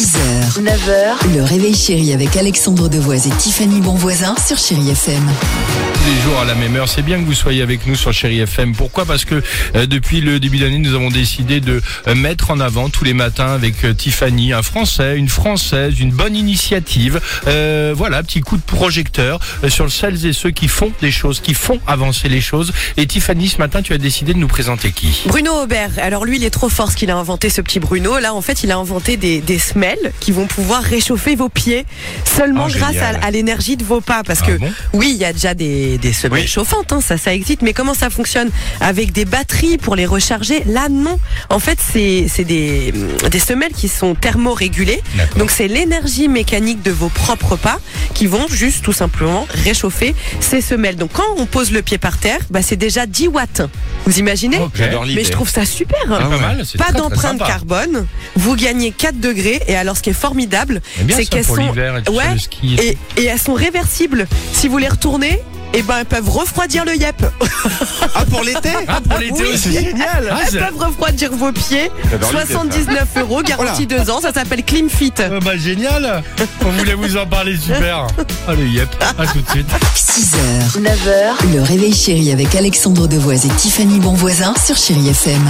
6h, 9h, le réveil chéri avec Alexandre Devoise et Tiffany Bonvoisin sur Chéri FM. tous les jours à la même heure. C'est bien que vous soyez avec nous sur Chéri FM. Pourquoi? Parce que euh, depuis le début d'année, nous avons décidé de euh, mettre en avant tous les matins avec euh, Tiffany un Français, une Française, une bonne initiative. Euh, voilà, petit coup de projecteur euh, sur celles et ceux qui font des choses, qui font avancer les choses. Et Tiffany, ce matin, tu as décidé de nous présenter qui? Bruno Aubert. Alors lui, il est trop fort ce qu'il a inventé, ce petit Bruno. Là, en fait, il a inventé des, des qui vont pouvoir réchauffer vos pieds seulement Oh, grâce à, à l'énergie de vos pas. Parce Ah que bon? oui, il y a déjà des, des semelles Oui. chauffantes, hein, ça, ça existe. Mais comment ça fonctionne? Avec des batteries pour les recharger Là, non. En fait, c'est des, des semelles qui sont thermorégulées. Donc c'est l'énergie mécanique de vos propres pas qui vont juste tout simplement réchauffer ces semelles. Donc quand on pose le pied par terre, bah, c'est déjà 10 watts. Vous imaginez Mais je trouve ça super. C'est pas mal, c'est Pas très, très d'empreinte sympa. carbone. Vous gagnez 4 degrés. Et alors, ce qui est formidable, J'aime bien c'est ça qu'elles pour sont, l'hiver et tout sur ouais, le ski et et, et elles sont réversibles. Si vous les retournez, eh ben, elles peuvent refroidir le yep. Ah, pour l'été Ah, pour l'été Oui. aussi. Génial Ah, Elles c'est- peuvent refroidir vos pieds. J'adore l'idée, ça. 79 euros, garantie 2 ans. Ça s'appelle Clean Fit. Ah bah génial On voulait vous en parler super Allez yep, à tout de suite 6h, 9h, le réveil chéri avec Alexandre Devoise et Tiffany Bonvoisin sur Chéri FM.